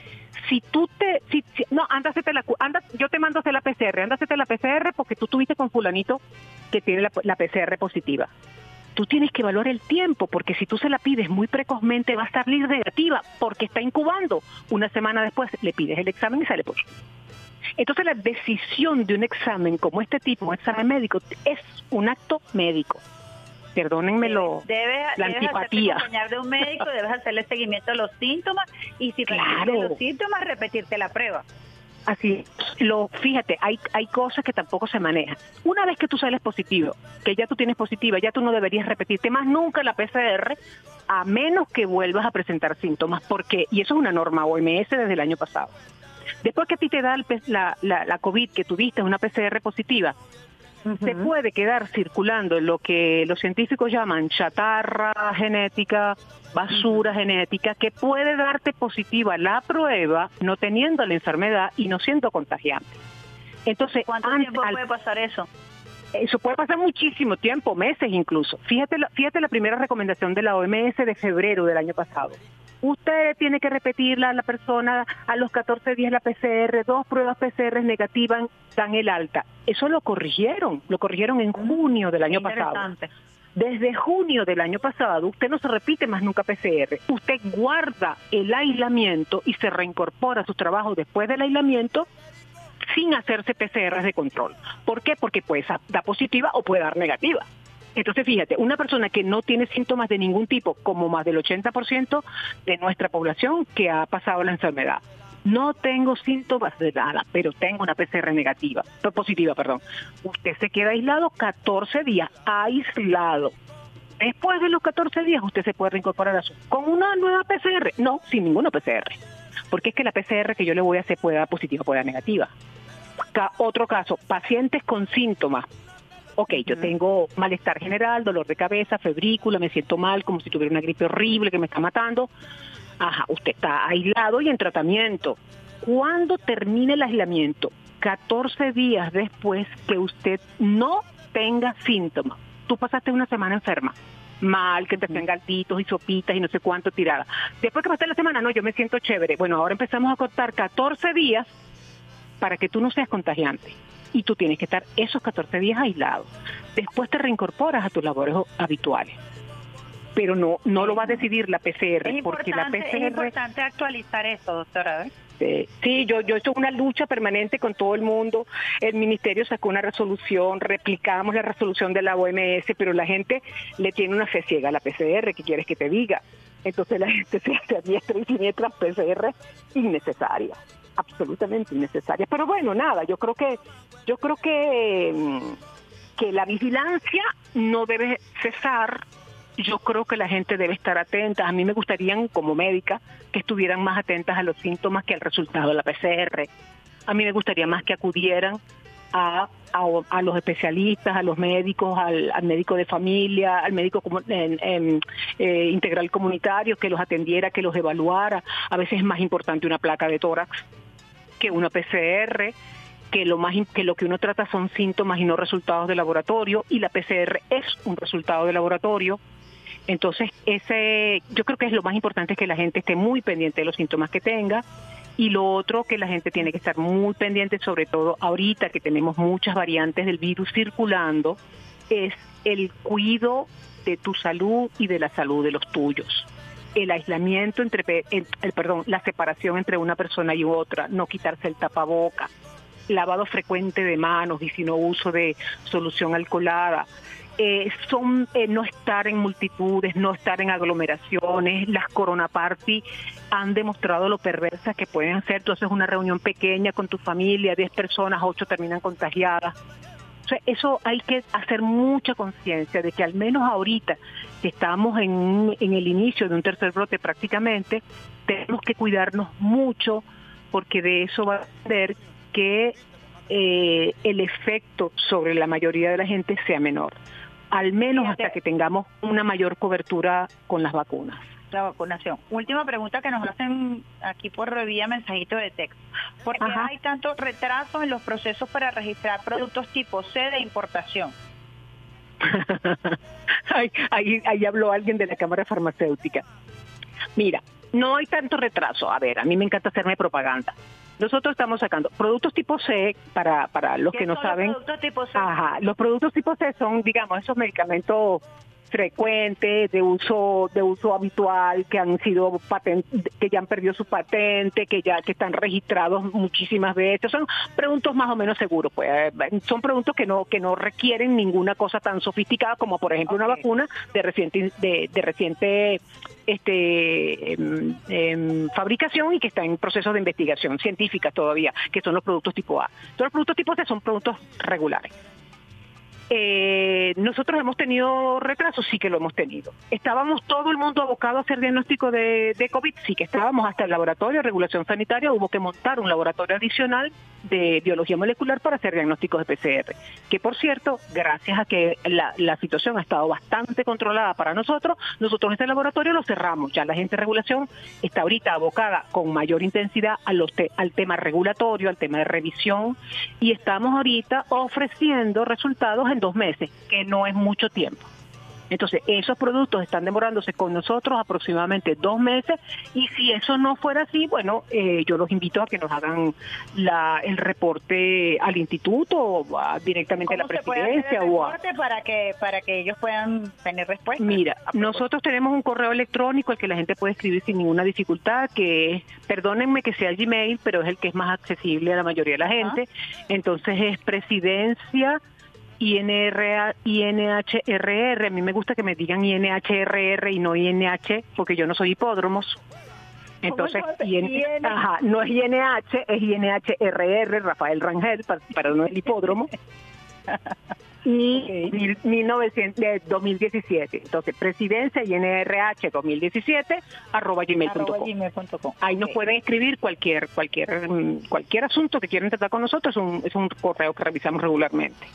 si tú te, si, no, anda, la, anda, yo te mando a hacer la PCR, a la PCR porque tú tuviste con fulanito que tiene la, la PCR positiva tú tienes que evaluar el tiempo, porque si tú se la pides muy precozmente va a salir negativa, porque está incubando. Una semana después le pides el examen y sale positivo. Entonces la decisión de un examen como este tipo, un examen médico, es un acto médico. Perdónenme lo, debes, la debes antipatía. acompañar de un médico, debes hacerle seguimiento a los síntomas y si claro. los síntomas, repetirte la prueba. Así, lo, fíjate, hay, hay cosas que tampoco se manejan. Una vez que tú sales positivo, que ya tú tienes positiva, ya tú no deberías repetirte más nunca la PCR, a menos que vuelvas a presentar síntomas, porque, y eso es una norma OMS desde el año pasado. Después que a ti te da la, la, la COVID, que tuviste una PCR positiva, se puede quedar circulando en lo que los científicos llaman chatarra genética, basura genética, que puede darte positiva la prueba no teniendo la enfermedad y no siendo contagiante. Entonces, ¿cuánto tiempo puede pasar eso? Eso puede pasar muchísimo tiempo, meses incluso. Fíjate, fíjate la primera recomendación de la OMS de febrero del año pasado usted tiene que repetirla a la persona a los 14 días la PCR, dos pruebas PCR negativas dan el alta. Eso lo corrigieron, lo corrigieron en junio del año pasado. Desde junio del año pasado, usted no se repite más nunca PCR. Usted guarda el aislamiento y se reincorpora a su trabajo después del aislamiento sin hacerse PCR de control. ¿Por qué? Porque puede dar positiva o puede dar negativa. Entonces, fíjate, una persona que no tiene síntomas de ningún tipo, como más del 80% de nuestra población que ha pasado la enfermedad. No tengo síntomas de nada, pero tengo una PCR negativa, positiva, perdón. Usted se queda aislado 14 días, aislado. Después de los 14 días usted se puede reincorporar a su con una nueva PCR, no, sin ninguna PCR. Porque es que la PCR que yo le voy a hacer puede dar positiva, puede dar negativa. otro caso, pacientes con síntomas, ok, yo tengo malestar general, dolor de cabeza, febrícula, me siento mal, como si tuviera una gripe horrible que me está matando. Ajá, usted está aislado y en tratamiento. ¿Cuándo termine el aislamiento? 14 días después que usted no tenga síntomas. Tú pasaste una semana enferma, mal, que te hacían galtitos y sopitas y no sé cuánto tirada. Después que pasaste la semana, no, yo me siento chévere. Bueno, ahora empezamos a contar 14 días para que tú no seas contagiante y tú tienes que estar esos 14 días aislado. Después te reincorporas a tus labores habituales. Pero no no lo va a decidir la PCR, porque la PCR... Es importante actualizar eso, doctora. Sí, yo, yo he hecho una lucha permanente con todo el mundo. El ministerio sacó una resolución, replicamos la resolución de la OMS, pero la gente le tiene una fe ciega a la PCR, ¿qué quieres que te diga? Entonces la gente se hace a diestra y siniestra PCR innecesaria absolutamente innecesaria. Pero bueno, nada, yo creo que yo creo que mm, que la vigilancia no debe cesar. Yo creo que la gente debe estar atenta. A mí me gustaría, como médica, que estuvieran más atentas a los síntomas que al resultado de la PCR. A mí me gustaría más que acudieran a, a, los especialistas, a los médicos, al, médico de familia, al médico en, eh, integral comunitario, que los atendiera, que los evaluara. A veces es más importante una placa de tórax que una PCR, que lo más que lo que uno trata son síntomas y no resultados de laboratorio y la PCR es un resultado de laboratorio. Entonces, ese yo creo que es lo más importante que la gente esté muy pendiente de los síntomas que tenga y lo otro que la gente tiene que estar muy pendiente, sobre todo ahorita que tenemos muchas variantes del virus circulando, es el cuidado de tu salud y de la salud de los tuyos el aislamiento entre, el, perdón, la separación entre una persona y otra, no quitarse el tapaboca, lavado frecuente de manos y si no uso de solución alcoholada. Eh, son eh, no estar en multitudes, no estar en aglomeraciones. Las corona party han demostrado lo perversas que pueden ser. Tú haces una reunión pequeña con tu familia, 10 personas, 8 terminan contagiadas eso hay que hacer mucha conciencia de que al menos ahorita que estamos en, el inicio de un tercer brote prácticamente, tenemos que cuidarnos mucho porque de eso va a ser que eh, el efecto sobre la mayoría de la gente sea menor, al menos hasta que tengamos una mayor cobertura con las vacunas. La vacunación. Última pregunta que nos hacen aquí por vía mensajito de texto. ¿Por qué hay tanto retraso en los procesos para registrar productos tipo C de importación? ahí, ahí habló alguien de la Cámara Farmacéutica. Mira, no hay tanto retraso. A ver, a mí me encanta hacerme propaganda. Nosotros estamos sacando productos tipo C para, para los que no saben. Los productos tipo C? Ajá, los productos tipo C son, digamos, esos medicamentos frecuentes de uso de uso habitual que han sido que ya han perdido su patente que ya que están registrados muchísimas veces son productos más o menos seguros pues son productos que no que no requieren ninguna cosa tan sofisticada como por ejemplo una vacuna de reciente de, de reciente este em, em, fabricación y que está en proceso de investigación científica todavía que son los productos tipo A. Todos los productos tipo C son productos regulares eh, nosotros hemos tenido retrasos, sí que lo hemos tenido. Estábamos todo el mundo abocado a hacer diagnóstico de, COVID, sí que estábamos hasta el laboratorio de regulación sanitaria, hubo que montar un laboratorio adicional de biología molecular para hacer diagnósticos de PCR. Que por cierto, gracias a que la, la situación ha estado bastante controlada para nosotros, nosotros este laboratorio lo cerramos. Ya la gente de regulación está ahorita abocada con mayor intensidad a los al tema regulatorio, al tema de revisión, y estamos ahorita ofreciendo resultados dos meses, que no es mucho tiempo. Entonces, esos productos están demorándose con nosotros aproximadamente dos meses y si eso no fuera así, bueno, eh, yo los invito a que nos hagan la, el reporte al instituto o directamente a la presidencia. o para que para que ellos puedan tener respuesta. Mira, nosotros tenemos un correo electrónico al que la gente puede escribir sin ninguna dificultad, que es, perdónenme que sea Gmail, pero es el que es más accesible a la mayoría de la gente. Entonces es presidencia INR, INHRR, a mí me gusta que me digan INHRR y no INH, porque yo no soy hipódromos. Entonces, no es INH, es INHRR, Rafael Rangel, para, no el hipódromo. y 2017. Entonces, presidencia INRH 2017 arroba gmail.com. Ahí nos pueden escribir cualquier cualquier cualquier asunto que quieran tratar con nosotros. Es un, es un correo que revisamos regularmente.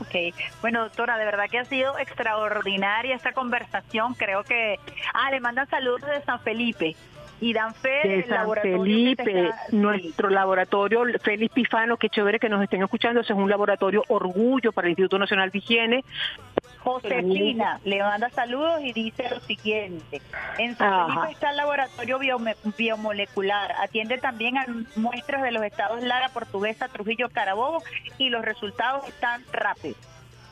Ok, bueno doctora, de verdad que ha sido extraordinaria esta conversación. Creo que... Ah, le mandan saludos de San Felipe y dan fe de San Felipe, nuestro laboratorio Félix Pifano, qué chévere que nos estén escuchando, ese es un laboratorio orgullo para el Instituto Nacional de Higiene. Josefina le manda saludos y dice lo siguiente, en San Felipe está el laboratorio biomolecular, atiende también a muestras de los estados Lara, Portuguesa, Trujillo, Carabobo y los resultados están rápidos.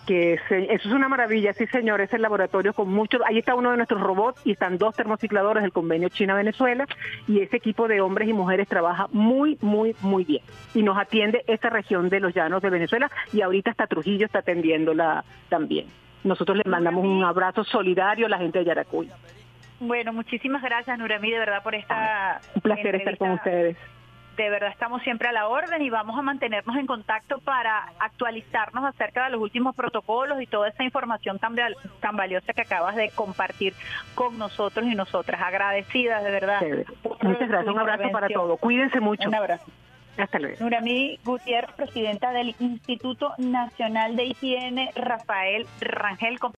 Que eso es una maravilla, sí señor, es el laboratorio con muchos, ahí está uno de nuestros robots y están dos termocicladores del convenio China-Venezuela y ese equipo de hombres y mujeres trabaja muy, muy, muy bien. Y nos atiende esta región de los llanos de Venezuela y ahorita hasta Trujillo está atendiéndola también. Nosotros les mandamos un abrazo solidario a la gente de Yaracuy. Bueno, muchísimas gracias Nurami de verdad por esta... Un placer estar con ustedes de verdad estamos siempre a la orden y vamos a mantenernos en contacto para actualizarnos acerca de los últimos protocolos y toda esa información tan, tan valiosa que acabas de compartir con nosotros y nosotras. Agradecidas, de verdad. Muchas gracias. Un abrazo para todos. Cuídense mucho. Un abrazo. Hasta luego. Nuramí Gutiérrez, presidenta del Instituto Nacional de Higiene, Rafael Rangel.